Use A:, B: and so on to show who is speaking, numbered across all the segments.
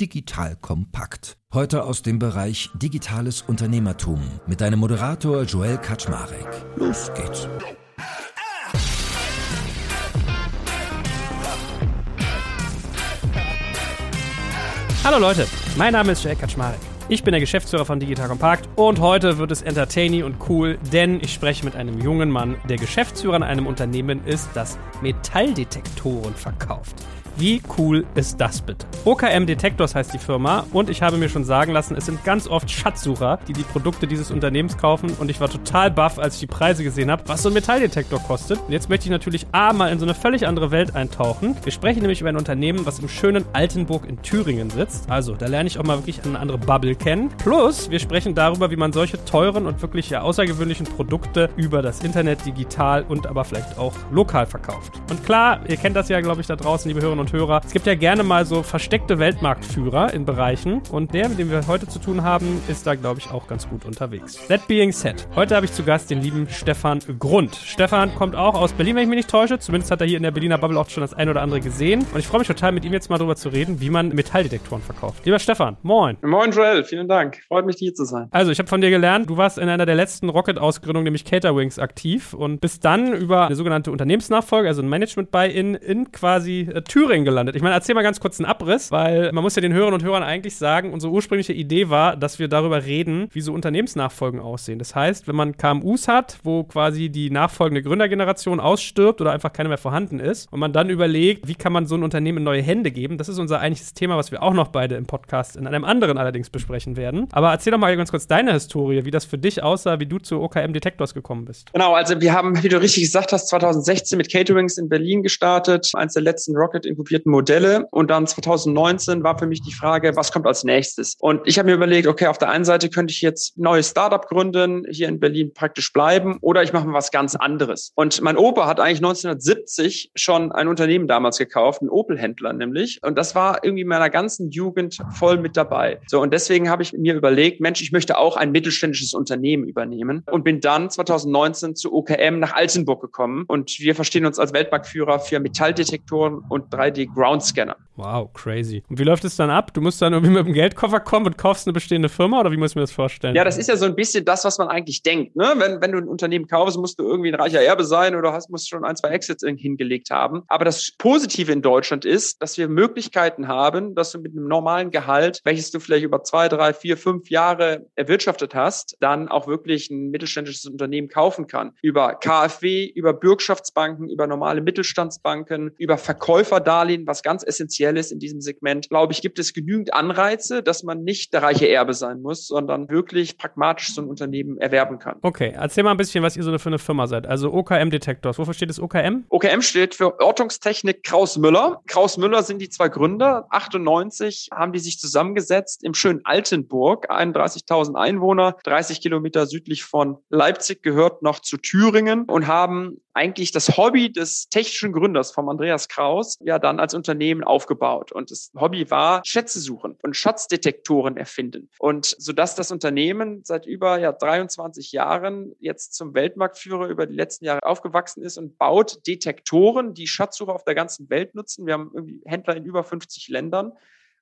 A: Digital Kompakt. Heute aus dem Bereich Digitales Unternehmertum mit deinem Moderator Joel Kaczmarek. Los geht's.
B: Hallo Leute, mein Name ist Joel Kaczmarek. Ich bin der Geschäftsführer von Digital Compact und heute wird es entertaining und cool, denn ich spreche mit einem jungen Mann, der Geschäftsführer in einem Unternehmen ist, das Metalldetektoren verkauft. Wie cool ist das bitte? OKM Detectors heißt die Firma und ich habe mir schon sagen lassen, es sind ganz oft Schatzsucher, die die Produkte dieses Unternehmens kaufen und ich war total baff, als ich die Preise gesehen habe, was so ein Metalldetektor kostet. Und jetzt möchte ich natürlich A, mal in so eine völlig andere Welt eintauchen. Wir sprechen nämlich über ein Unternehmen, was im schönen Altenburg in Thüringen sitzt. Also, da lerne ich auch mal wirklich eine andere Bubble kennen. Plus, wir sprechen darüber, wie man solche teuren und wirklich ja außergewöhnlichen Produkte über das Internet digital und aber vielleicht auch lokal verkauft. Und klar, ihr kennt das ja, glaube ich, da draußen, liebe Hörerinnen und und Hörer. Es gibt ja gerne mal so versteckte Weltmarktführer in Bereichen und der, mit dem wir heute zu tun haben, ist da, glaube ich, auch ganz gut unterwegs. That being said, heute habe ich zu Gast den lieben Stefan Grund. Stefan kommt auch aus Berlin, wenn ich mich nicht täusche. Zumindest hat er hier in der Berliner Bubble auch schon das ein oder andere gesehen. Und ich freue mich total, mit ihm jetzt mal darüber zu reden, wie man Metalldetektoren verkauft. Lieber Stefan, moin.
C: Moin, Joel. Vielen Dank. Freut mich, hier zu sein.
B: Also, ich habe von dir gelernt, du warst in einer der letzten Rocket-Ausgründungen, nämlich Caterwings, aktiv und bist dann über eine sogenannte Unternehmensnachfolge, also ein Management-Buy-In, in quasi äh, Thüringen gelandet. Ich meine, erzähl mal ganz kurz einen Abriss, weil man muss ja den Hörern und Hörern eigentlich sagen, unsere ursprüngliche Idee war, dass wir darüber reden, wie so Unternehmensnachfolgen aussehen. Das heißt, wenn man KMUs hat, wo quasi die nachfolgende Gründergeneration ausstirbt oder einfach keine mehr vorhanden ist und man dann überlegt, wie kann man so ein Unternehmen in neue Hände geben, das ist unser eigentliches Thema, was wir auch noch beide im Podcast in einem anderen allerdings besprechen werden. Aber erzähl doch mal ganz kurz deine Historie, wie das für dich aussah, wie du zu OKM Detectors gekommen bist.
C: Genau, also wir haben, wie du richtig gesagt hast, 2016 mit Caterings in Berlin gestartet, eines der letzten Rocket-inkubierten Modelle. Und dann 2019 war für mich die Frage, was kommt als nächstes? Und ich habe mir überlegt, okay, auf der einen Seite könnte ich jetzt neues Startup gründen, hier in Berlin praktisch bleiben, oder ich mache mal was ganz anderes. Und mein Opa hat eigentlich 1970 schon ein Unternehmen damals gekauft, ein Opel-Händler nämlich. Und das war irgendwie meiner ganzen Jugend voll mit dabei. So, und deswegen habe ich mir überlegt, Mensch, ich möchte auch ein mittelständisches Unternehmen übernehmen und bin dann 2019 zu OKM nach Altenburg gekommen. Und wir verstehen uns als Weltmarktführer für Metalldetektoren und 3D-Ground-Scanner.
B: Wow, crazy. Und wie läuft es dann ab? Du musst dann irgendwie mit dem Geldkoffer kommen und kaufst eine bestehende Firma oder wie muss ich mir das vorstellen?
C: Ja, das ist ja so ein bisschen das, was man eigentlich denkt. Ne? Wenn, wenn du ein Unternehmen kaufst, musst du irgendwie ein reicher Erbe sein oder hast, musst schon ein, zwei Exits hingelegt haben. Aber das Positive in Deutschland ist, dass wir Möglichkeiten haben, dass du mit einem normalen Gehalt, welches du vielleicht über zwei, drei, vier, fünf Jahre erwirtschaftet hast, dann auch wirklich ein mittelständisches Unternehmen kaufen kann. Über KfW, über Bürgschaftsbanken, über normale Mittelstandsbanken, über Verkäuferdarlehen, was ganz essentiell ist in diesem Segment, glaube ich, gibt es genügend Anreize, dass man nicht der reiche Erbe sein muss, sondern wirklich pragmatisch so ein Unternehmen erwerben kann.
B: Okay, erzähl mal ein bisschen, was ihr so für eine Firma seid. Also OKM Detectors. Wofür steht das OKM?
C: OKM steht für Ortungstechnik Kraus-Müller. Kraus-Müller sind die zwei Gründer. 98 haben die sich zusammengesetzt im schönen Altenburg, 31.000 Einwohner, 30 Kilometer südlich von Leipzig, gehört noch zu Thüringen und haben eigentlich das Hobby des technischen Gründers vom Andreas Kraus ja dann als Unternehmen aufgebaut. Und das Hobby war Schätze suchen und Schatzdetektoren erfinden. Und so dass das Unternehmen seit über ja, 23 Jahren jetzt zum Weltmarktführer über die letzten Jahre aufgewachsen ist und baut Detektoren, die Schatzsucher auf der ganzen Welt nutzen. Wir haben Händler in über 50 Ländern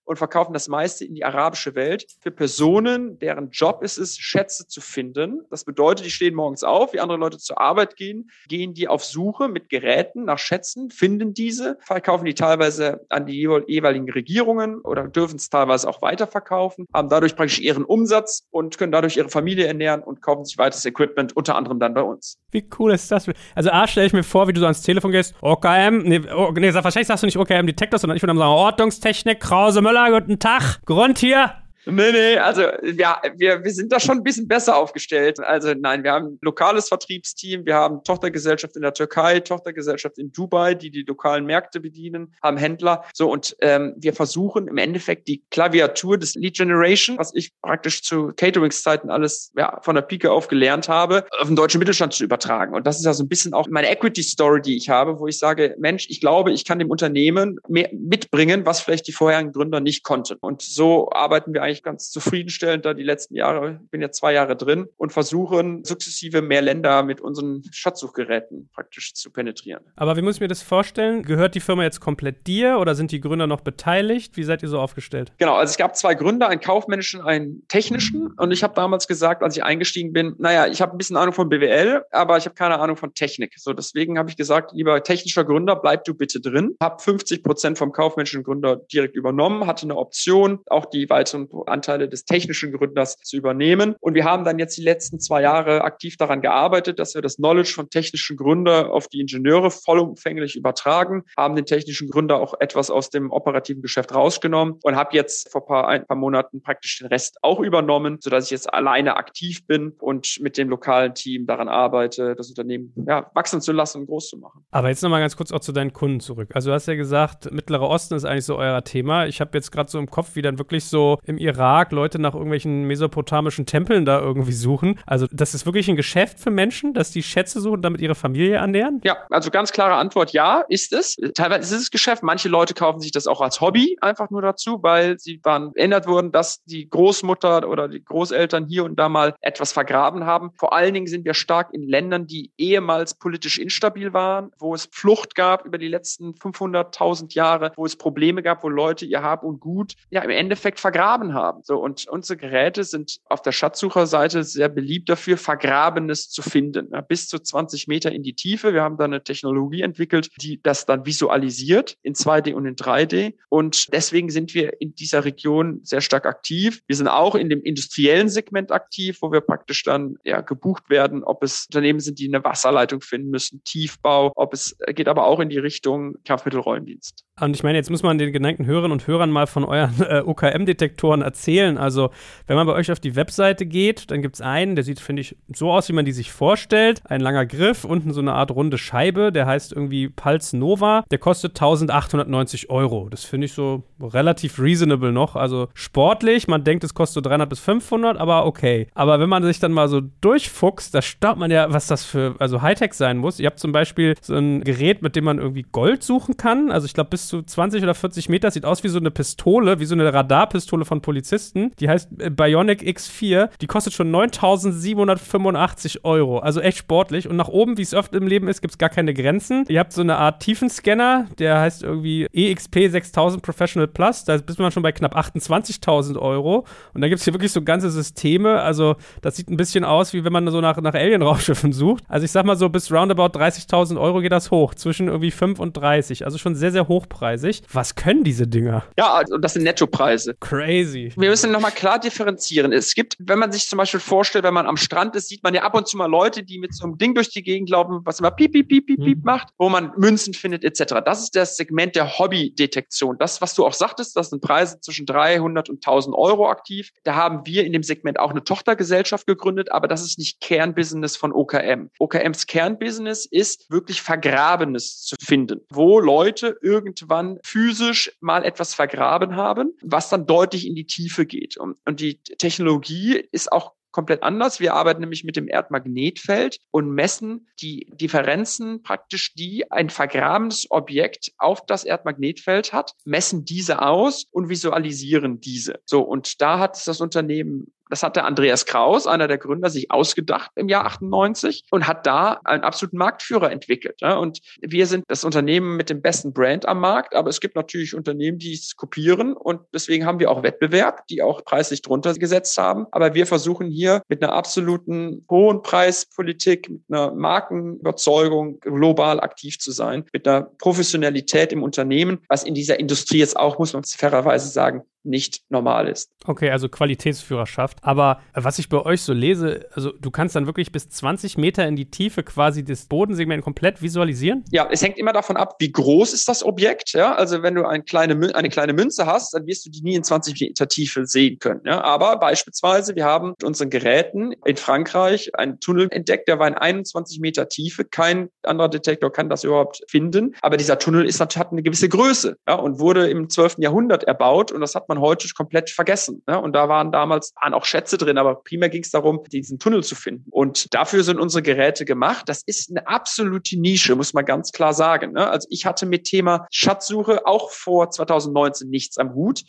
C: und verkaufen das meiste in die arabische Welt für Personen, deren Job ist es, Schätze zu finden. Das bedeutet, die stehen morgens auf, wie andere Leute zur Arbeit gehen, gehen die auf Suche mit Geräten nach Schätzen, finden diese, verkaufen die teilweise an die jeweiligen Regierungen oder dürfen es teilweise auch weiterverkaufen, haben dadurch praktisch ihren Umsatz und können dadurch ihre Familie ernähren und kaufen sich weiteres Equipment, unter anderem dann bei uns.
B: Wie cool ist das? Also A, stelle ich mir vor, wie du so ans Telefon gehst, OKM, nee, oh, nee wahrscheinlich sagst du nicht OKM Detector, sondern ich würde dann sagen Ortungstechnik, Krause Müller, Müller, guten Tag. Grund hier.
C: Nee, nee, also ja, wir, wir sind da schon ein bisschen besser aufgestellt. Also nein, wir haben ein lokales Vertriebsteam, wir haben Tochtergesellschaft in der Türkei, Tochtergesellschaft in Dubai, die die lokalen Märkte bedienen, haben Händler. So und ähm, wir versuchen im Endeffekt die Klaviatur des Lead Generation, was ich praktisch zu Cateringszeiten alles ja, von der Pike auf gelernt habe, auf den deutschen Mittelstand zu übertragen. Und das ist ja so ein bisschen auch meine Equity Story, die ich habe, wo ich sage, Mensch, ich glaube, ich kann dem Unternehmen mehr mitbringen, was vielleicht die vorherigen Gründer nicht konnten. Und so arbeiten wir eigentlich eigentlich ganz zufriedenstellend da die letzten Jahre. Ich bin ja zwei Jahre drin und versuchen sukzessive mehr Länder mit unseren Schatzsuchgeräten praktisch zu penetrieren.
B: Aber wie muss ich mir das vorstellen? Gehört die Firma jetzt komplett dir oder sind die Gründer noch beteiligt? Wie seid ihr so aufgestellt?
C: Genau, also es gab zwei Gründer, einen kaufmännischen, einen technischen. Und ich habe damals gesagt, als ich eingestiegen bin, naja, ich habe ein bisschen Ahnung von BWL, aber ich habe keine Ahnung von Technik. So deswegen habe ich gesagt, lieber technischer Gründer, bleib du bitte drin. Hab 50 Prozent vom kaufmännischen Gründer direkt übernommen, hatte eine Option, auch die weiteren Anteile des technischen Gründers zu übernehmen. Und wir haben dann jetzt die letzten zwei Jahre aktiv daran gearbeitet, dass wir das Knowledge von technischen Gründer auf die Ingenieure vollumfänglich übertragen, haben den technischen Gründer auch etwas aus dem operativen Geschäft rausgenommen und habe jetzt vor paar, ein paar Monaten praktisch den Rest auch übernommen, sodass ich jetzt alleine aktiv bin und mit dem lokalen Team daran arbeite, das Unternehmen ja, wachsen zu lassen und groß zu machen.
B: Aber jetzt nochmal ganz kurz auch zu deinen Kunden zurück. Also du hast ja gesagt, Mittlerer Osten ist eigentlich so euer Thema. Ich habe jetzt gerade so im Kopf, wie dann wirklich so im Irak Leute nach irgendwelchen mesopotamischen Tempeln da irgendwie suchen. Also das ist wirklich ein Geschäft für Menschen, dass die Schätze suchen und damit ihre Familie ernähren?
C: Ja, also ganz klare Antwort, ja, ist es. Teilweise ist es Geschäft. Manche Leute kaufen sich das auch als Hobby einfach nur dazu, weil sie waren erinnert wurden, dass die Großmutter oder die Großeltern hier und da mal etwas vergraben haben. Vor allen Dingen sind wir stark in Ländern, die ehemals politisch instabil waren, wo es Flucht gab über die letzten 500.000 Jahre, wo es Probleme gab, wo Leute ihr Hab und Gut ja im Endeffekt vergraben haben. So und unsere Geräte sind auf der Schatzsucherseite sehr beliebt dafür, Vergrabenes zu finden. Ja, bis zu 20 Meter in die Tiefe. Wir haben da eine Technologie entwickelt, die das dann visualisiert in 2D und in 3D. Und deswegen sind wir in dieser Region sehr stark aktiv. Wir sind auch in dem industriellen Segment aktiv, wo wir praktisch dann ja, gebucht werden, ob es Unternehmen sind, die eine Wasserleitung finden müssen, Tiefbau, ob es geht aber auch in die Richtung Kraftmittelräumdienst.
B: Und ich meine, jetzt muss man den geneigten Hörerinnen und Hörern mal von euren äh, OKM-Detektoren erzählen. Also, wenn man bei euch auf die Webseite geht, dann gibt es einen, der sieht, finde ich, so aus, wie man die sich vorstellt. Ein langer Griff, unten so eine Art runde Scheibe, der heißt irgendwie Pulse Nova. Der kostet 1890 Euro. Das finde ich so relativ reasonable noch. Also sportlich, man denkt, es kostet so 300 bis 500, aber okay. Aber wenn man sich dann mal so durchfuchst, da staunt man ja, was das für, also Hightech sein muss. Ihr habt zum Beispiel so ein Gerät, mit dem man irgendwie Gold suchen kann. Also ich glaube, bis zu 20 oder 40 Meter, sieht aus wie so eine Pistole, wie so eine Radarpistole von Polizisten. Die heißt äh, Bionic X4. Die kostet schon 9785 Euro. Also echt sportlich. Und nach oben, wie es oft im Leben ist, gibt es gar keine Grenzen. Ihr habt so eine Art Tiefenscanner, der heißt irgendwie EXP 6000 Professional Plus. Da bist man schon bei knapp 28.000 Euro. Und da gibt es hier wirklich so ganze Systeme. Also das sieht ein bisschen aus, wie wenn man so nach, nach Alien-Raumschiffen sucht. Also ich sag mal so, bis roundabout 30.000 Euro geht das hoch. Zwischen irgendwie 5 und 30. Also schon sehr, sehr hochpreisig. Was können diese Dinger?
C: Ja, also das sind Nettopreise.
B: Crazy.
C: Wir müssen nochmal klar differenzieren. Es gibt, wenn man sich zum Beispiel vorstellt, wenn man am Strand ist, sieht man ja ab und zu mal Leute, die mit so einem Ding durch die Gegend laufen, was immer piep, piep, piep, piep, piep mhm. macht, wo man Münzen findet etc. Das ist das Segment der Hobbydetektion. Das, was du auch sagtest, das sind Preise zwischen 300 und 1000 Euro aktiv. Da haben wir in dem Segment auch eine Tochtergesellschaft gegründet, aber das ist nicht Kernbusiness von OKM. OKMs Kernbusiness ist wirklich Vergrabenes zu finden, wo Leute irgendwann physisch mal etwas vergraben haben, was dann deutlich in die Tiefe geht. Und, und die Technologie ist auch komplett anders. Wir arbeiten nämlich mit dem Erdmagnetfeld und messen die Differenzen praktisch, die ein vergrabenes Objekt auf das Erdmagnetfeld hat, messen diese aus und visualisieren diese. So, und da hat das Unternehmen das hat der Andreas Kraus, einer der Gründer, sich ausgedacht im Jahr 98 und hat da einen absoluten Marktführer entwickelt. Und wir sind das Unternehmen mit dem besten Brand am Markt, aber es gibt natürlich Unternehmen, die es kopieren und deswegen haben wir auch Wettbewerb, die auch preislich drunter gesetzt haben. Aber wir versuchen hier mit einer absoluten hohen Preispolitik, mit einer Markenüberzeugung global aktiv zu sein, mit einer Professionalität im Unternehmen, was in dieser Industrie jetzt auch, muss man fairerweise sagen, nicht normal ist.
B: Okay, also Qualitätsführerschaft. Aber was ich bei euch so lese, also du kannst dann wirklich bis 20 Meter in die Tiefe quasi das Bodensegment komplett visualisieren?
C: Ja, es hängt immer davon ab, wie groß ist das Objekt. Ja, also wenn du eine kleine, eine kleine Münze hast, dann wirst du die nie in 20 Meter Tiefe sehen können. Ja, aber beispielsweise, wir haben mit unseren Geräten in Frankreich einen Tunnel entdeckt, der war in 21 Meter Tiefe. Kein anderer Detektor kann das überhaupt finden. Aber dieser Tunnel ist, hat eine gewisse Größe ja, und wurde im 12. Jahrhundert erbaut und das hat man man heute komplett vergessen. Ne? Und da waren damals auch Schätze drin, aber primär ging es darum, diesen Tunnel zu finden. Und dafür sind unsere Geräte gemacht. Das ist eine absolute Nische, muss man ganz klar sagen. Ne? Also ich hatte mit Thema Schatzsuche auch vor 2019 nichts am Hut.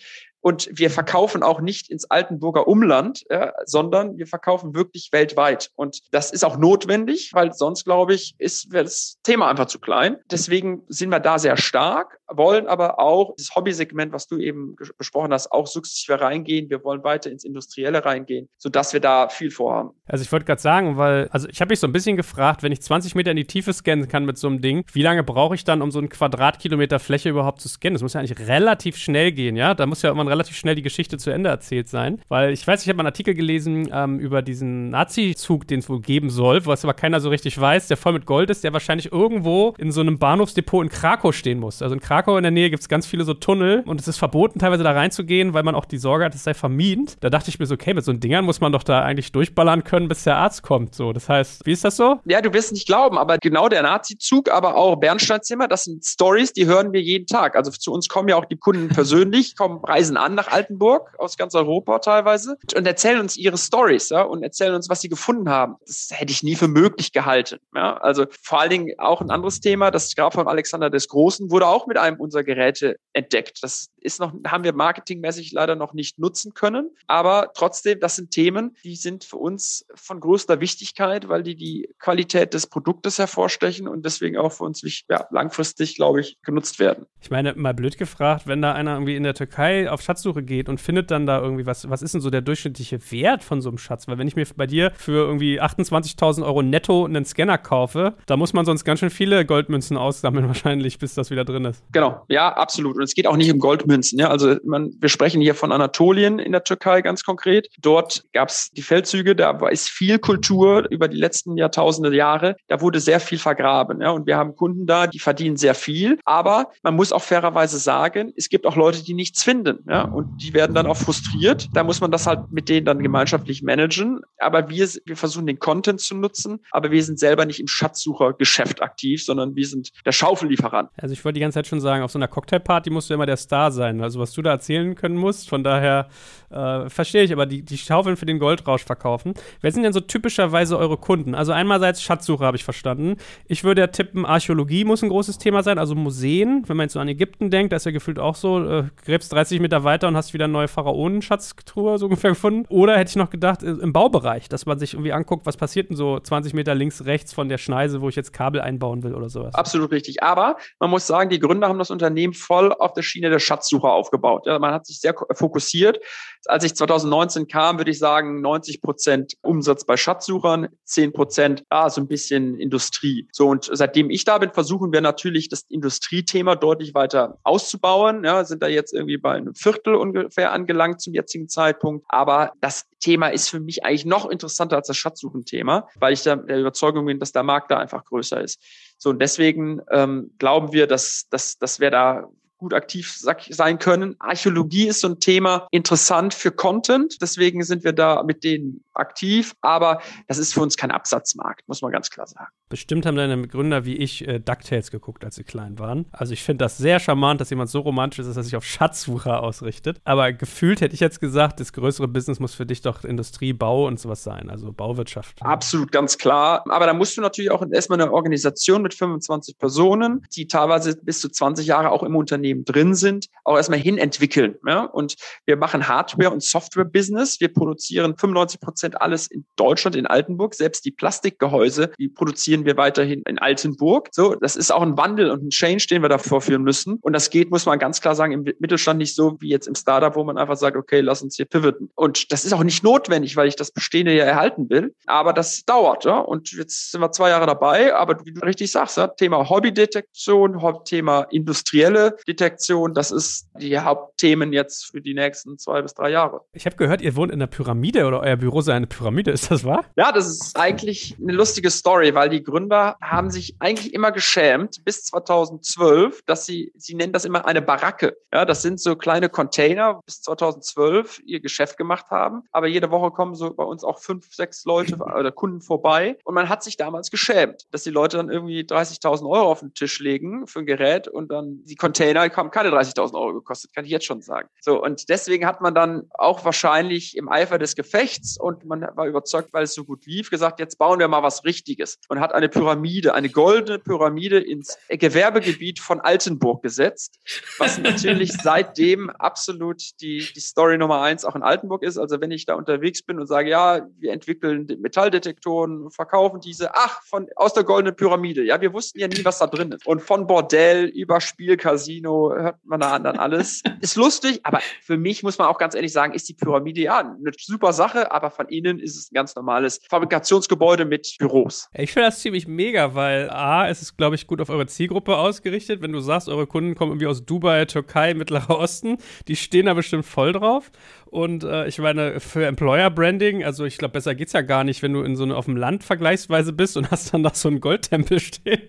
C: Und wir verkaufen auch nicht ins Altenburger Umland, ja, sondern wir verkaufen wirklich weltweit. Und das ist auch notwendig, weil sonst, glaube ich, ist das Thema einfach zu klein. Deswegen sind wir da sehr stark, wollen aber auch das Hobbysegment, was du eben besprochen hast, auch sukzessive reingehen. Wir wollen weiter ins Industrielle reingehen, sodass wir da viel vorhaben.
B: Also ich wollte gerade sagen, weil, also ich habe mich so ein bisschen gefragt, wenn ich 20 Meter in die Tiefe scannen kann mit so einem Ding, wie lange brauche ich dann, um so einen Quadratkilometer Fläche überhaupt zu scannen? Das muss ja eigentlich relativ schnell gehen, ja? Da muss ja irgendwann relativ schnell die Geschichte zu Ende erzählt sein. Weil ich weiß, ich habe mal einen Artikel gelesen ähm, über diesen Nazi-Zug, den es wohl geben soll, was aber keiner so richtig weiß, der voll mit Gold ist, der wahrscheinlich irgendwo in so einem Bahnhofsdepot in Krakau stehen muss. Also in Krakau in der Nähe gibt es ganz viele so Tunnel und es ist verboten, teilweise da reinzugehen, weil man auch die Sorge hat, es sei vermint. Da dachte ich mir so, okay, mit so Dingern muss man doch da eigentlich durchballern können, bis der Arzt kommt. So, das heißt, wie ist das so?
C: Ja, du wirst nicht glauben, aber genau der Nazi-Zug, aber auch Bernsteinzimmer, das sind Stories, die hören wir jeden Tag. Also zu uns kommen ja auch die Kunden persönlich, kommen, reisen an nach Altenburg aus ganz Europa teilweise und erzählen uns ihre Stories ja, und erzählen uns, was sie gefunden haben. Das hätte ich nie für möglich gehalten. Ja. Also vor allen Dingen auch ein anderes Thema, das Grab von Alexander des Großen wurde auch mit einem unserer Geräte entdeckt. Das ist noch, haben wir marketingmäßig leider noch nicht nutzen können. Aber trotzdem, das sind Themen, die sind für uns von größter Wichtigkeit, weil die die Qualität des Produktes hervorstechen und deswegen auch für uns ja, langfristig, glaube ich, genutzt werden.
B: Ich meine, mal blöd gefragt, wenn da einer irgendwie in der Türkei auf Schatzsuche geht und findet dann da irgendwie was, was ist denn so der durchschnittliche Wert von so einem Schatz? Weil wenn ich mir bei dir für irgendwie 28.000 Euro netto einen Scanner kaufe, da muss man sonst ganz schön viele Goldmünzen aussammeln wahrscheinlich, bis das wieder drin ist.
C: Genau, ja, absolut. Und es geht auch nicht um Goldmünzen. Ja? Also man, wir sprechen hier von Anatolien in der Türkei ganz konkret. Dort gab es die Feldzüge, da ist viel Kultur über die letzten Jahrtausende Jahre. Da wurde sehr viel vergraben. Ja? Und wir haben Kunden da, die verdienen sehr viel. Aber man muss auch fairerweise sagen, es gibt auch Leute, die nichts finden. Ja? Und die werden dann auch frustriert. Da muss man das halt mit denen dann gemeinschaftlich managen. Aber wir, wir versuchen den Content zu nutzen, aber wir sind selber nicht im Schatzsuchergeschäft aktiv, sondern wir sind der Schaufellieferant.
B: Also ich wollte die ganze Zeit schon sagen, auf so einer Cocktailparty musst du immer der Star sein. Also was du da erzählen können musst, von daher äh, verstehe ich, aber die, die Schaufeln für den Goldrausch verkaufen. Wer sind denn so typischerweise eure Kunden? Also einmalseits Schatzsuche habe ich verstanden. Ich würde ja tippen, Archäologie muss ein großes Thema sein, also Museen. Wenn man jetzt so an Ägypten denkt, da ist ja gefühlt auch so, äh, gräbst 30 Meter weiter und hast wieder eine neue Pharaonenschatztruhe so ungefähr gefunden. Oder hätte ich noch gedacht, äh, im Baubereich, dass man sich irgendwie anguckt, was passiert denn so 20 Meter links, rechts von der Schneise, wo ich jetzt Kabel einbauen will oder sowas.
C: Absolut richtig. Aber man muss sagen, die Gründer haben das Unternehmen voll auf der Schiene der Schatzsuche aufgebaut. Ja, man hat sich sehr fokussiert. Als ich 2019 kam, würde ich sagen, 90 Prozent Umsatz bei Schatzsuchern, 10 Prozent, ja, so ein bisschen Industrie. So, und seitdem ich da bin, versuchen wir natürlich, das Industriethema deutlich weiter auszubauen. Ja, sind da jetzt irgendwie bei einem Viertel ungefähr angelangt zum jetzigen Zeitpunkt. Aber das Thema ist für mich eigentlich noch interessanter als das Schatzsuchenthema, weil ich der Überzeugung bin, dass der Markt da einfach größer ist. So, und deswegen ähm, glauben wir, dass, dass, dass wir da gut aktiv sein können. Archäologie ist so ein Thema interessant für Content, deswegen sind wir da mit denen aktiv, aber das ist für uns kein Absatzmarkt, muss man ganz klar sagen.
B: Bestimmt haben deine Gründer wie ich äh, DuckTales geguckt, als sie klein waren. Also ich finde das sehr charmant, dass jemand so romantisch ist, dass er sich auf Schatzsucher ausrichtet. Aber gefühlt hätte ich jetzt gesagt, das größere Business muss für dich doch Industrie, Bau und sowas sein, also Bauwirtschaft.
C: Absolut, ganz klar. Aber da musst du natürlich auch erstmal eine Organisation mit 25 Personen, die teilweise bis zu 20 Jahre auch im Unternehmen drin sind, auch erstmal hinentwickeln. Ja? Und wir machen Hardware- und Software-Business. Wir produzieren 95 Prozent alles in Deutschland, in Altenburg. Selbst die Plastikgehäuse, die produzieren wir weiterhin in Altenburg. So, das ist auch ein Wandel und ein Change, den wir da vorführen müssen. Und das geht, muss man ganz klar sagen, im Mittelstand nicht so wie jetzt im Startup, wo man einfach sagt, okay, lass uns hier pivoten. Und das ist auch nicht notwendig, weil ich das Bestehende ja erhalten will. Aber das dauert, ja. Und jetzt sind wir zwei Jahre dabei. Aber wie du richtig sagst, ja, Thema Hobbydetektion, Thema industrielle Detektion, das ist die Hauptthemen jetzt für die nächsten zwei bis drei Jahre.
B: Ich habe gehört, ihr wohnt in einer Pyramide oder euer Büro sei eine Pyramide. Ist das wahr?
C: Ja, das ist eigentlich eine lustige Story, weil die Gründer haben sich eigentlich immer geschämt bis 2012, dass sie, sie nennen das immer eine Baracke. Ja, das sind so kleine Container bis 2012 ihr Geschäft gemacht haben. Aber jede Woche kommen so bei uns auch fünf, sechs Leute oder Kunden vorbei. Und man hat sich damals geschämt, dass die Leute dann irgendwie 30.000 Euro auf den Tisch legen für ein Gerät und dann die Container haben keine 30.000 Euro gekostet, kann ich jetzt schon sagen. So. Und deswegen hat man dann auch wahrscheinlich im Eifer des Gefechts und man war überzeugt, weil es so gut lief, gesagt, jetzt bauen wir mal was Richtiges und hat eine Pyramide, eine goldene Pyramide ins Gewerbegebiet von Altenburg gesetzt, was natürlich seitdem absolut die, die Story Nummer eins auch in Altenburg ist. Also wenn ich da unterwegs bin und sage, ja, wir entwickeln Metalldetektoren, verkaufen diese, ach, von, aus der goldenen Pyramide. Ja, wir wussten ja nie, was da drin ist. Und von Bordell über Spielcasino hört man da dann alles. Ist lustig, aber für mich muss man auch ganz ehrlich sagen, ist die Pyramide ja eine super Sache, aber von innen ist es ein ganz normales Fabrikationsgebäude mit Büros.
B: Ich finde das ziemlich mega, weil A, es ist, glaube ich, gut auf eure Zielgruppe ausgerichtet. Wenn du sagst, eure Kunden kommen irgendwie aus Dubai, Türkei, Mittlerer Osten, die stehen da bestimmt voll drauf. Und äh, ich meine, für Employer Branding, also ich glaube, besser geht's ja gar nicht, wenn du in so eine, auf dem Land vergleichsweise bist und hast dann da so einen Goldtempel stehen.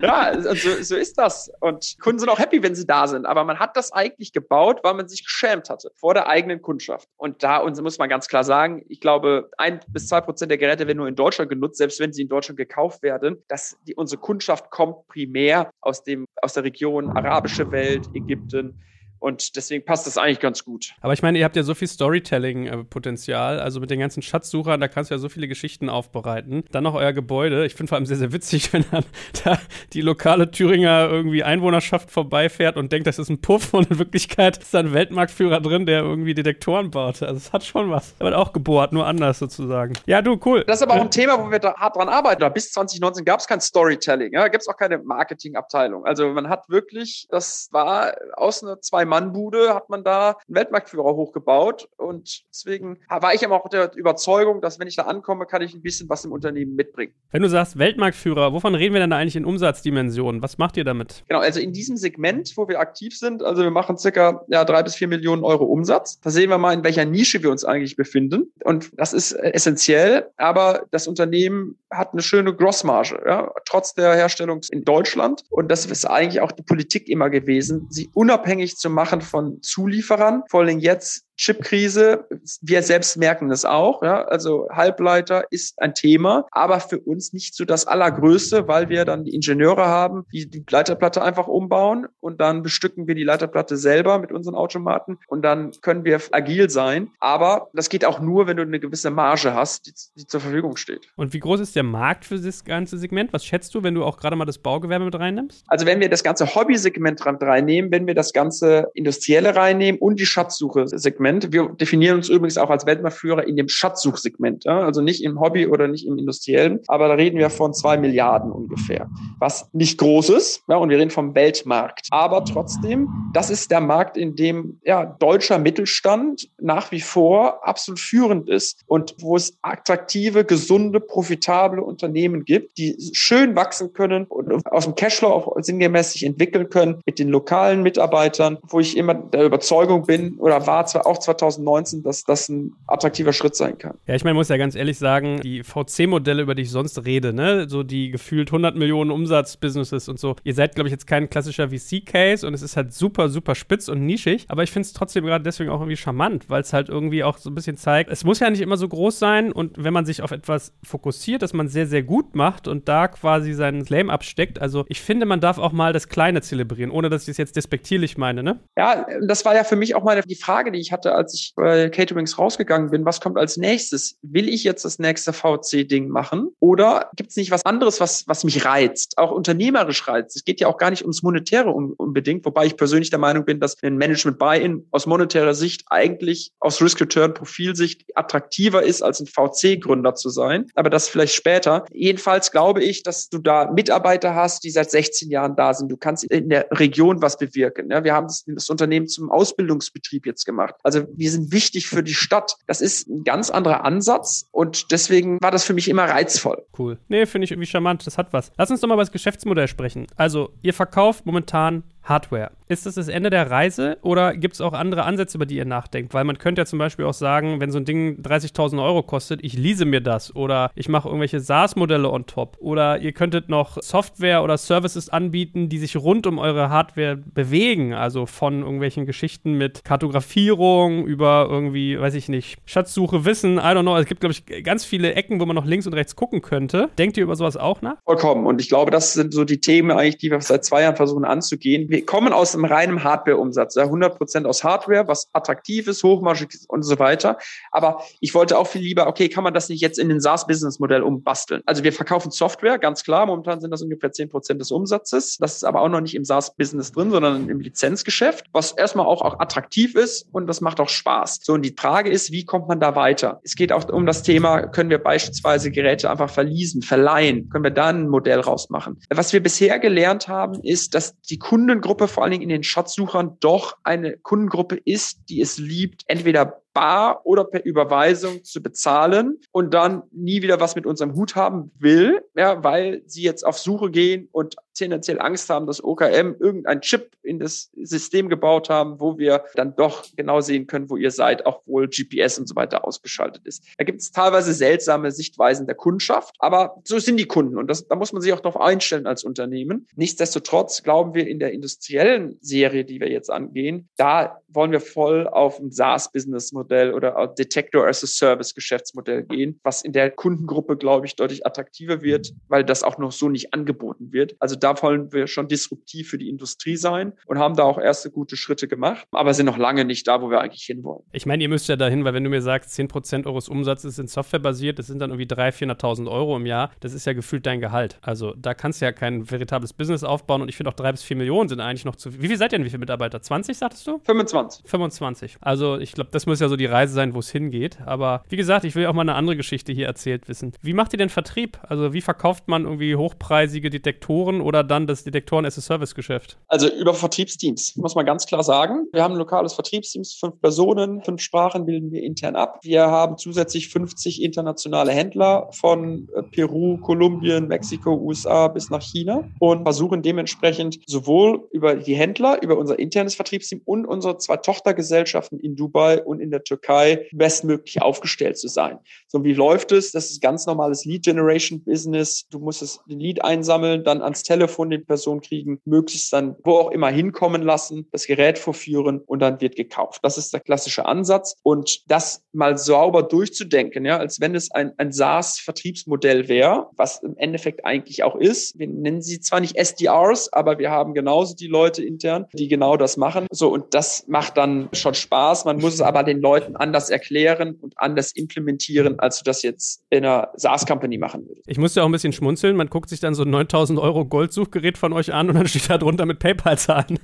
C: Ja, also so ist das. Und Kunden sind auch happy, wenn sie da sind. Aber man hat das eigentlich gebaut, weil man sich geschämt hatte vor der eigenen Kundschaft. Und da und muss man ganz klar sagen, ich glaube, ein bis zwei Prozent der Geräte werden nur in Deutschland genutzt, selbst wenn sie in Deutschland gekauft werden. Dass die, unsere Kundschaft kommt primär aus dem, aus der Region arabische Welt, Ägypten, und deswegen passt das eigentlich ganz gut.
B: Aber ich meine, ihr habt ja so viel Storytelling-Potenzial. Also mit den ganzen Schatzsuchern, da kannst du ja so viele Geschichten aufbereiten. Dann noch euer Gebäude. Ich finde vor allem sehr, sehr witzig, wenn dann da die lokale Thüringer irgendwie Einwohnerschaft vorbeifährt und denkt, das ist ein Puff und in Wirklichkeit ist da ein Weltmarktführer drin, der irgendwie Detektoren baut. Also es hat schon was. Er wird auch gebohrt, nur anders sozusagen. Ja, du, cool.
C: Das ist aber auch ein Thema, wo wir da hart dran arbeiten. Bis 2019 gab es kein Storytelling. Ja? Gibt es auch keine Marketingabteilung. Also man hat wirklich, das war aus einer zwei Zwei-Mann-Bude hat man da einen Weltmarktführer hochgebaut. Und deswegen war ich aber auch der Überzeugung, dass wenn ich da ankomme, kann ich ein bisschen was im Unternehmen mitbringen.
B: Wenn du sagst Weltmarktführer, wovon reden wir denn da eigentlich in Umsatzdimensionen? Was macht ihr damit?
C: Genau, also in diesem Segment, wo wir aktiv sind, also wir machen circa ja, drei bis vier Millionen Euro Umsatz. Da sehen wir mal, in welcher Nische wir uns eigentlich befinden. Und das ist essentiell, aber das Unternehmen hat eine schöne Grossmarge, ja, trotz der Herstellung in Deutschland. Und das ist eigentlich auch die Politik immer gewesen, sie unabhängig zu machen von Zulieferern, vor allem jetzt Chipkrise, wir selbst merken das auch. Ja? Also Halbleiter ist ein Thema, aber für uns nicht so das Allergrößte, weil wir dann die Ingenieure haben, die die Leiterplatte einfach umbauen und dann bestücken wir die Leiterplatte selber mit unseren Automaten und dann können wir agil sein. Aber das geht auch nur, wenn du eine gewisse Marge hast, die, die zur Verfügung steht.
B: Und wie groß ist der Markt für das ganze Segment? Was schätzt du, wenn du auch gerade mal das Baugewerbe mit reinnimmst?
C: Also wenn wir das ganze Hobby-Segment reinnehmen, wenn wir das ganze Industrielle reinnehmen und die Schatzsuche-Segment, Segment. Wir definieren uns übrigens auch als Weltmarktführer in dem Schatzsuchsegment, ja? also nicht im Hobby oder nicht im Industriellen, aber da reden wir von zwei Milliarden ungefähr, was nicht groß ist, ja? und wir reden vom Weltmarkt. Aber trotzdem, das ist der Markt, in dem ja, deutscher Mittelstand nach wie vor absolut führend ist und wo es attraktive, gesunde, profitable Unternehmen gibt, die schön wachsen können und aus dem Cashflow auch sinngemäß sich entwickeln können mit den lokalen Mitarbeitern, wo ich immer der Überzeugung bin oder war zwar auch auch 2019, dass das ein attraktiver Schritt sein kann.
B: Ja, ich meine, muss ja ganz ehrlich sagen, die VC-Modelle, über die ich sonst rede, ne, so die gefühlt 100 Millionen Umsatz-Businesses und so, ihr seid, glaube ich, jetzt kein klassischer VC-Case und es ist halt super, super spitz und nischig, aber ich finde es trotzdem gerade deswegen auch irgendwie charmant, weil es halt irgendwie auch so ein bisschen zeigt, es muss ja nicht immer so groß sein und wenn man sich auf etwas fokussiert, das man sehr, sehr gut macht und da quasi seinen Claim absteckt, also ich finde, man darf auch mal das Kleine zelebrieren, ohne dass ich es jetzt despektierlich meine, ne?
C: Ja, das war ja für mich auch mal die Frage, die ich hatte, als ich bei Caterings rausgegangen bin, was kommt als nächstes? Will ich jetzt das nächste VC-Ding machen? Oder gibt es nicht was anderes, was, was mich reizt, auch unternehmerisch reizt? Es geht ja auch gar nicht ums Monetäre unbedingt, wobei ich persönlich der Meinung bin, dass ein Management-Buy-In aus monetärer Sicht eigentlich aus Risk-Return-Profilsicht attraktiver ist, als ein VC-Gründer zu sein. Aber das vielleicht später. Jedenfalls glaube ich, dass du da Mitarbeiter hast, die seit 16 Jahren da sind. Du kannst in der Region was bewirken. Ja, wir haben das, das Unternehmen zum Ausbildungsbetrieb jetzt gemacht. Also wir sind wichtig für die Stadt. Das ist ein ganz anderer Ansatz und deswegen war das für mich immer reizvoll.
B: Cool. Nee, finde ich irgendwie charmant. Das hat was. Lass uns doch mal über das Geschäftsmodell sprechen. Also, ihr verkauft momentan Hardware. Ist das das Ende der Reise oder gibt es auch andere Ansätze, über die ihr nachdenkt? Weil man könnte ja zum Beispiel auch sagen, wenn so ein Ding 30.000 Euro kostet, ich lease mir das oder ich mache irgendwelche SaaS-Modelle on top oder ihr könntet noch Software oder Services anbieten, die sich rund um eure Hardware bewegen, also von irgendwelchen Geschichten mit Kartografierung über irgendwie, weiß ich nicht, Schatzsuche, Wissen, I don't know. Es gibt, glaube ich, ganz viele Ecken, wo man noch links und rechts gucken könnte. Denkt ihr über sowas auch nach?
C: Vollkommen. Und ich glaube, das sind so die Themen eigentlich, die wir seit zwei Jahren versuchen anzugehen. Wir wir kommen aus einem reinen Hardware-Umsatz, ja, 100% aus Hardware, was attraktiv ist, hochmarschig ist und so weiter. Aber ich wollte auch viel lieber, okay, kann man das nicht jetzt in den SaaS-Business-Modell umbasteln? Also wir verkaufen Software, ganz klar, momentan sind das ungefähr 10% des Umsatzes. Das ist aber auch noch nicht im SaaS-Business drin, sondern im Lizenzgeschäft, was erstmal auch, auch attraktiv ist und das macht auch Spaß. So, und die Frage ist, wie kommt man da weiter? Es geht auch um das Thema, können wir beispielsweise Geräte einfach verleasen, verleihen? Können wir da ein Modell rausmachen? Was wir bisher gelernt haben, ist, dass die Kundengruppe vor allen Dingen in den Schatzsuchern doch eine Kundengruppe ist, die es liebt, entweder bar oder per Überweisung zu bezahlen und dann nie wieder was mit unserem Hut haben will, ja, weil sie jetzt auf Suche gehen und tendenziell Angst haben, dass OKM irgendein Chip in das System gebaut haben, wo wir dann doch genau sehen können, wo ihr seid, auch wohl GPS und so weiter ausgeschaltet ist. Da gibt es teilweise seltsame Sichtweisen der Kundschaft, aber so sind die Kunden und das, da muss man sich auch darauf einstellen als Unternehmen. Nichtsdestotrotz glauben wir in der industriellen Serie, die wir jetzt angehen, da wollen wir voll auf ein SaaS-Business-Modell oder Detector as a Service-Geschäftsmodell gehen, was in der Kundengruppe, glaube ich, deutlich attraktiver wird, weil das auch noch so nicht angeboten wird. Also da wollen wir schon disruptiv für die Industrie sein und haben da auch erste gute Schritte gemacht, aber sind noch lange nicht da, wo wir eigentlich hinwollen.
B: Ich meine, ihr müsst ja dahin, weil wenn du mir sagst, 10% eures Umsatzes sind softwarebasiert, das sind dann irgendwie 300.000, 400.000 Euro im Jahr, das ist ja gefühlt dein Gehalt. Also da kannst du ja kein veritables Business aufbauen und ich finde auch drei bis vier Millionen sind eigentlich noch zu viel. Wie viel seid ihr denn, wie viele Mitarbeiter? 20, sagtest du?
C: 25.
B: 25. 25. Also ich glaube, das muss ja so die Reise sein, wo es hingeht. Aber wie gesagt, ich will auch mal eine andere Geschichte hier erzählt wissen. Wie macht ihr denn Vertrieb? Also wie verkauft man irgendwie hochpreisige Detektoren oder dann das Detektoren as a Service Geschäft?
C: Also über Vertriebsteams, muss man ganz klar sagen. Wir haben ein lokales Vertriebsteams, fünf Personen, fünf Sprachen bilden wir intern ab. Wir haben zusätzlich 50 internationale Händler von äh, Peru, Kolumbien, Mexiko, USA bis nach China und versuchen dementsprechend sowohl über die Händler, über unser internes Vertriebsteam und unsere zwei Tochtergesellschaften in Dubai und in der Türkei bestmöglich aufgestellt zu sein. So, wie läuft es? Das ist ganz normales Lead Generation Business. Du musst das Lead einsammeln, dann ans Telefon die Person kriegen, möglichst dann wo auch immer hinkommen lassen, das Gerät vorführen und dann wird gekauft. Das ist der klassische Ansatz. Und das mal sauber durchzudenken, ja, als wenn es ein, ein SaaS-Vertriebsmodell wäre, was im Endeffekt eigentlich auch ist. Wir nennen sie zwar nicht SDRs, aber wir haben genauso die Leute intern, die genau das machen. So, und das macht dann schon Spaß. Man muss es aber den Leuten anders erklären und anders implementieren, als du das jetzt in einer SaaS-Company machen würdest.
B: Ich musste auch ein bisschen schmunzeln. Man guckt sich dann so ein 9000 Euro Goldsuchgerät von euch an und dann steht da drunter mit PayPal-Zahlen.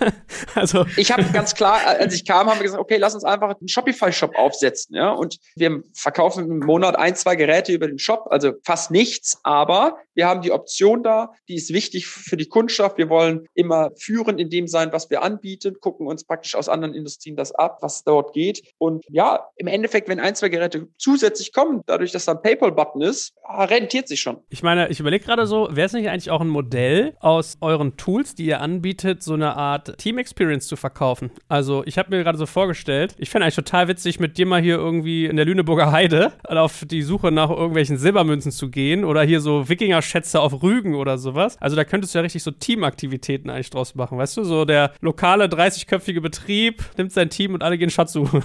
C: also. Ich habe ganz klar, als ich kam, haben wir gesagt, okay, lass uns einfach einen Shopify-Shop aufsetzen. Ja? Und wir verkaufen im Monat ein, zwei Geräte über den Shop, also fast nichts, aber wir haben die Option da, die ist wichtig für die Kundschaft. Wir wollen immer führend in dem sein, was wir anbieten, gucken uns praktisch aus anderen Industrien das ab, was dort geht. Und ja, im Endeffekt, wenn ein, zwei Geräte zusätzlich kommen, dadurch, dass da ein PayPal-Button ist, rentiert sich schon.
B: Ich meine, ich überlege gerade so, wäre es nicht eigentlich auch ein Modell aus euren Tools, die ihr anbietet, so eine Art Team-Experience zu verkaufen? Also, ich habe mir gerade so vorgestellt, ich fände eigentlich total witzig, mit dir mal hier irgendwie in der Lüneburger Heide auf die Suche nach irgendwelchen Silbermünzen zu gehen oder hier so Wikinger-Schätze auf Rügen oder sowas. Also, da könntest du ja richtig so Teamaktivitäten eigentlich draus machen, weißt du? So der lokale 30-köpfige Betrieb nimmt sein Team und alle gehen Schatz suchen.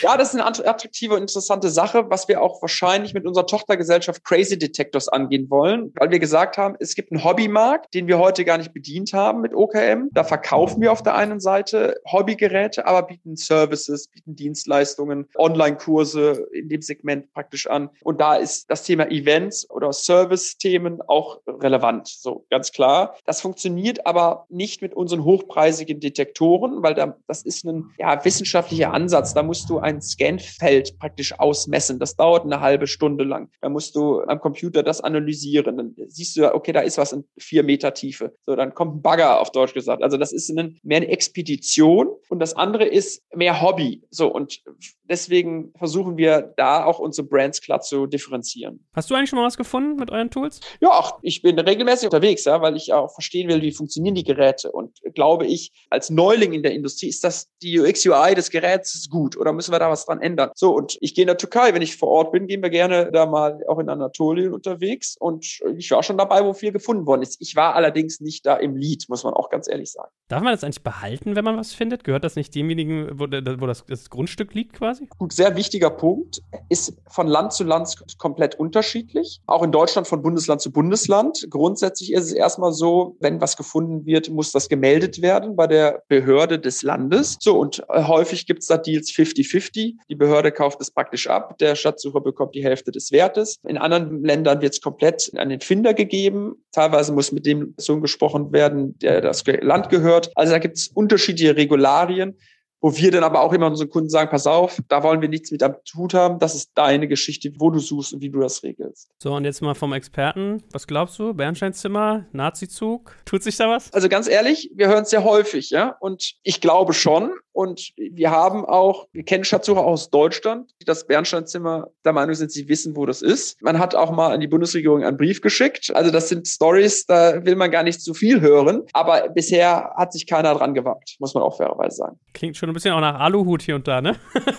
C: Ja, das ist eine attraktive und interessante Sache, was wir auch wahrscheinlich mit unserer Tochtergesellschaft Crazy Detectors angehen wollen, weil wir gesagt haben, es gibt einen Hobbymarkt, den wir heute gar nicht bedient haben mit OKM. Da verkaufen wir auf der einen Seite Hobbygeräte, aber bieten Services, bieten Dienstleistungen, Online-Kurse in dem Segment praktisch an. Und da ist das Thema Events oder Service-Themen auch relevant. So, ganz klar. Das funktioniert aber nicht mit unseren hochpreisigen Detektoren, weil da, das ist ein ja, wissenschaftlicher Ansatz. Da musst du ein Scanfeld praktisch ausmessen. Das dauert eine halbe Stunde lang. Da musst du am Computer das analysieren. Dann siehst du, okay, da ist was in vier Meter Tiefe. So, dann kommt ein Bagger auf Deutsch gesagt. Also das ist eine, mehr eine Expedition und das andere ist mehr Hobby. So, und deswegen versuchen wir da auch unsere Brands klar zu differenzieren.
B: Hast du eigentlich schon mal was gefunden mit euren Tools?
C: Ja, auch ich bin regelmäßig unterwegs, ja, weil ich auch verstehen will, wie funktionieren die Geräte. Und glaube ich, als Neuling in der Industrie ist das die UX UI des Geräts gut oder müssen wir da was dran ändern. So, und ich gehe in der Türkei, wenn ich vor Ort bin, gehen wir gerne da mal auch in Anatolien unterwegs. Und ich war schon dabei, wo viel gefunden worden ist. Ich war allerdings nicht da im Lied, muss man auch ganz ehrlich sagen.
B: Darf man das eigentlich behalten, wenn man was findet? Gehört das nicht demjenigen, wo, wo das, das Grundstück liegt quasi?
C: Gut, sehr wichtiger Punkt. Ist von Land zu Land komplett unterschiedlich. Auch in Deutschland von Bundesland zu Bundesland. Grundsätzlich ist es erstmal so, wenn was gefunden wird, muss das gemeldet werden bei der Behörde des Landes. So, und äh, häufig gibt es da Deals 50-50. Die Behörde kauft es praktisch ab. Der Schatzsucher bekommt die Hälfte des Wertes. In anderen Ländern wird es komplett an den Finder gegeben. Teilweise muss mit dem Sohn gesprochen werden, der das Land gehört. Also da gibt es unterschiedliche Regularien wo wir dann aber auch immer unseren Kunden sagen, pass auf, da wollen wir nichts mit am Tut haben, das ist deine Geschichte, wo du suchst und wie du das regelst.
B: So, und jetzt mal vom Experten, was glaubst du, Bernsteinzimmer, Nazizug, tut sich da was?
C: Also ganz ehrlich, wir hören es sehr häufig, ja, und ich glaube schon, und wir haben auch, wir kennen Schatzsucher aus Deutschland, die das Bernsteinzimmer der Meinung sind, sie wissen, wo das ist. Man hat auch mal an die Bundesregierung einen Brief geschickt. Also das sind Stories, da will man gar nicht zu viel hören. Aber bisher hat sich keiner dran gewagt, muss man auch fairerweise sagen.
B: Klingt schon ein bisschen auch nach Aluhut hier und da, ne?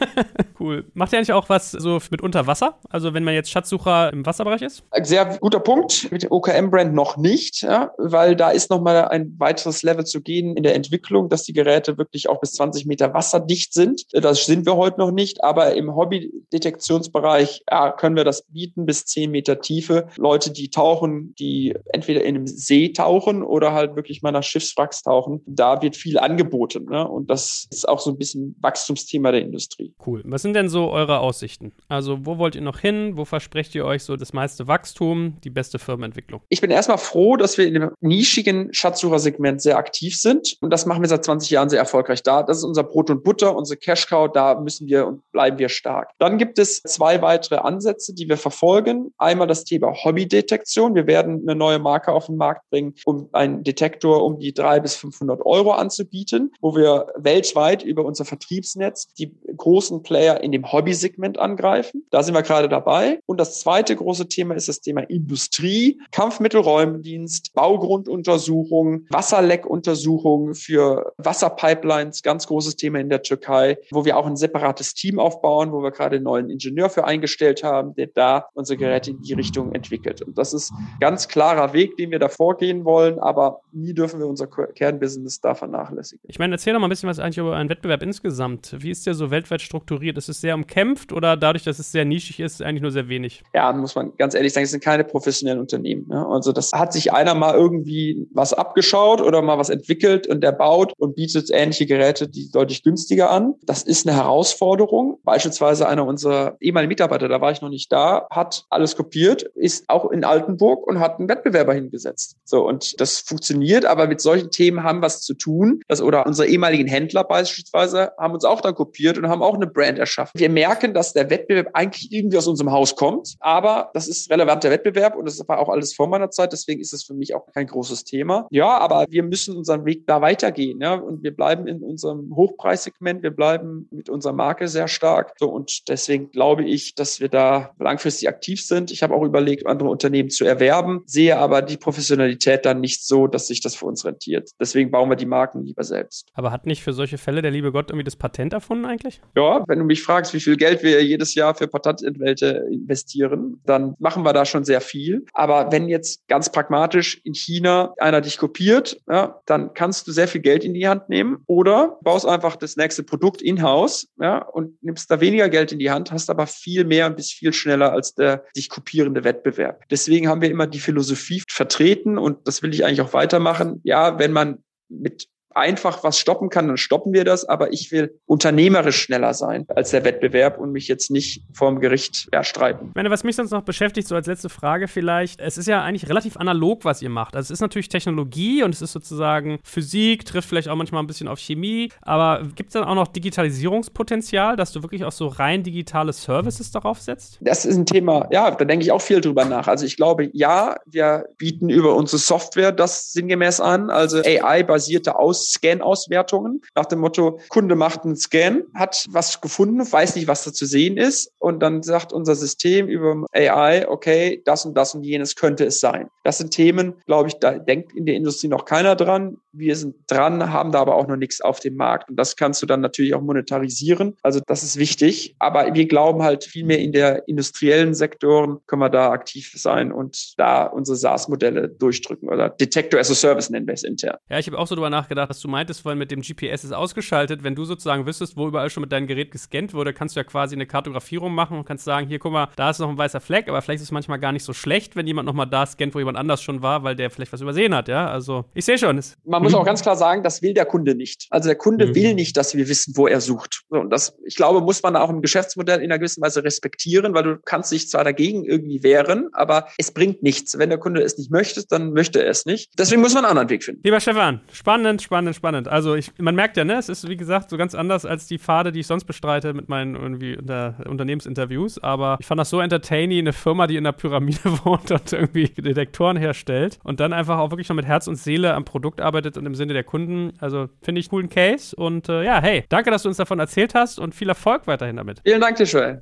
B: cool. Macht ihr eigentlich auch was so mit Unterwasser? Also wenn man jetzt Schatzsucher im Wasserbereich ist?
C: Sehr guter Punkt. Mit dem OKM-Brand noch nicht, ja, weil da ist nochmal ein weiteres Level zu gehen in der Entwicklung, dass die Geräte wirklich auch bis 20 Meter wasserdicht sind. Das sind wir heute noch nicht, aber im Hobby-Detektionsbereich ja, können wir das bieten bis 10 Meter Tiefe. Leute, die tauchen, die entweder in einem See tauchen oder halt wirklich mal nach Schiffswracks tauchen, da wird viel angeboten. Ne? Und das ist auch so ein bisschen Wachstumsthema der Industrie.
B: Cool. Was sind denn so eure Aussichten? Also wo wollt ihr noch hin? Wo versprecht ihr euch so das meiste Wachstum, die beste Firmenentwicklung?
C: Ich bin erstmal froh, dass wir in dem nischigen Schatzsuchersegment sehr aktiv sind. Und das machen wir seit 20 Jahren sehr erfolgreich da. Das ist unser Brot und Butter, unsere Cash Cow. Da müssen wir und bleiben wir stark. Dann gibt es zwei weitere Ansätze, die wir verfolgen. Einmal das Thema Hobbydetektion. Wir werden eine neue Marke auf den Markt bringen, um einen Detektor um die 300 bis 500 Euro anzubieten, wo wir weltweit über unser Vertriebsnetz die großen Player in dem Hobbysegment angreifen. Da sind wir gerade dabei. Und das zweite große Thema ist das Thema Industrie, Kampfmittelräumdienst, Baugrunduntersuchung, Wasserleckuntersuchung für Wasserpipelines, ganz großes Thema in der Türkei, wo wir auch ein separates Team aufbauen, wo wir gerade einen neuen Ingenieur für eingestellt haben, der da unsere Geräte in die Richtung entwickelt. Und das ist ganz klarer Weg, den wir da vorgehen wollen, aber nie dürfen wir unser Kernbusiness da vernachlässigen.
B: Ich meine, erzähl doch mal ein bisschen was eigentlich über einen Wettbewerb insgesamt. Wie ist der so weltweit strukturiert? Ist es sehr umkämpft oder dadurch, dass es sehr nischig ist, eigentlich nur sehr wenig?
C: Ja, muss man ganz ehrlich sagen, es sind keine professionellen Unternehmen. Ne? Also das hat sich einer mal irgendwie was abgeschaut oder mal was entwickelt und der baut und bietet ähnliche Geräte, die deutlich günstiger an. Das ist eine Herausforderung. Beispielsweise einer unserer ehemaligen Mitarbeiter, da war ich noch nicht da, hat alles kopiert, ist auch in Altenburg und hat einen Wettbewerber hingesetzt. So, und das funktioniert, aber mit solchen Themen haben was zu tun. Das, oder unsere ehemaligen Händler beispielsweise haben uns auch dann kopiert und haben auch eine Brand erschaffen. Wir merken, dass der Wettbewerb eigentlich irgendwie aus unserem Haus kommt, aber das ist relevanter Wettbewerb und das war auch alles vor meiner Zeit, deswegen ist es für mich auch kein großes Thema. Ja, aber wir müssen unseren Weg da weitergehen, ja, und wir bleiben in unserem Hochpreissegment, wir bleiben mit unserer Marke sehr stark. So, und deswegen glaube ich, dass wir da langfristig aktiv sind. Ich habe auch überlegt, andere Unternehmen zu erwerben, sehe aber die Professionalität dann nicht so, dass sich das für uns rentiert. Deswegen bauen wir die Marken lieber selbst.
B: Aber hat nicht für solche Fälle der liebe Gott irgendwie das Patent erfunden eigentlich?
C: Ja, wenn du mich fragst, wie viel Geld wir jedes Jahr für Patentanwälte investieren, dann machen wir da schon sehr viel. Aber wenn jetzt ganz pragmatisch in China einer dich kopiert, ja, dann kannst du sehr viel Geld in die Hand nehmen oder baust einfach das nächste Produkt in-house ja, und nimmst da weniger Geld in die Hand, hast aber viel mehr und bist viel schneller als der dich kopierende Wettbewerb. Deswegen haben wir immer die Philosophie vertreten und das will ich eigentlich auch weitermachen. Ja, wenn man mit einfach was stoppen kann, dann stoppen wir das. Aber ich will unternehmerisch schneller sein als der Wettbewerb und mich jetzt nicht vorm Gericht erstreiten.
B: Ich meine, was mich sonst noch beschäftigt, so als letzte Frage vielleicht, es ist ja eigentlich relativ analog, was ihr macht. Also es ist natürlich Technologie und es ist sozusagen Physik, trifft vielleicht auch manchmal ein bisschen auf Chemie, aber gibt es dann auch noch Digitalisierungspotenzial, dass du wirklich auch so rein digitale Services darauf setzt?
C: Das ist ein Thema, ja, da denke ich auch viel drüber nach. Also ich glaube, ja, wir bieten über unsere Software das sinngemäß an, also AI-basierte Aus Scan-Auswertungen nach dem Motto, Kunde macht einen Scan, hat was gefunden, weiß nicht, was da zu sehen ist und dann sagt unser System über AI, okay, das und das und jenes könnte es sein. Das sind Themen, glaube ich, da denkt in der Industrie noch keiner dran. Wir sind dran, haben da aber auch noch nichts auf dem Markt. Und das kannst du dann natürlich auch monetarisieren. Also das ist wichtig. Aber wir glauben halt viel mehr in der industriellen Sektoren können wir da aktiv sein und da unsere SaaS-Modelle durchdrücken oder Detector as a Service nennen wir es intern.
B: Ja, ich habe auch so drüber nachgedacht, dass du meintest vorhin mit dem GPS ist ausgeschaltet. Wenn du sozusagen wüsstest, wo überall schon mit deinem Gerät gescannt wurde, kannst du ja quasi eine Kartografierung machen und kannst sagen, hier guck mal, da ist noch ein weißer Fleck, aber vielleicht ist es manchmal gar nicht so schlecht, wenn jemand nochmal da scannt, wo jemand anders schon war, weil der vielleicht was übersehen hat, ja. Also ich sehe schon.
C: Man muss auch ganz klar sagen, das will der Kunde nicht. Also der Kunde mhm. will nicht, dass wir wissen, wo er sucht. und das, ich glaube, muss man auch im Geschäftsmodell in einer gewissen Weise respektieren, weil du kannst dich zwar dagegen irgendwie wehren, aber es bringt nichts. Wenn der Kunde es nicht möchte, dann möchte er es nicht. Deswegen muss man einen anderen Weg finden.
B: Lieber Stefan, spannend, spannend, spannend. Also ich, man merkt ja, ne, es ist wie gesagt so ganz anders als die Pfade, die ich sonst bestreite mit meinen irgendwie unter Unternehmensinterviews. Aber ich fand das so entertaining, eine Firma, die in der Pyramide wohnt und irgendwie Detektoren herstellt und dann einfach auch wirklich noch mit Herz und Seele am Produkt arbeitet und im Sinne der Kunden. Also finde ich coolen Case und äh, ja, hey, danke, dass du uns davon erzählt hast und viel Erfolg weiterhin damit.
C: Vielen Dank dir, Joel.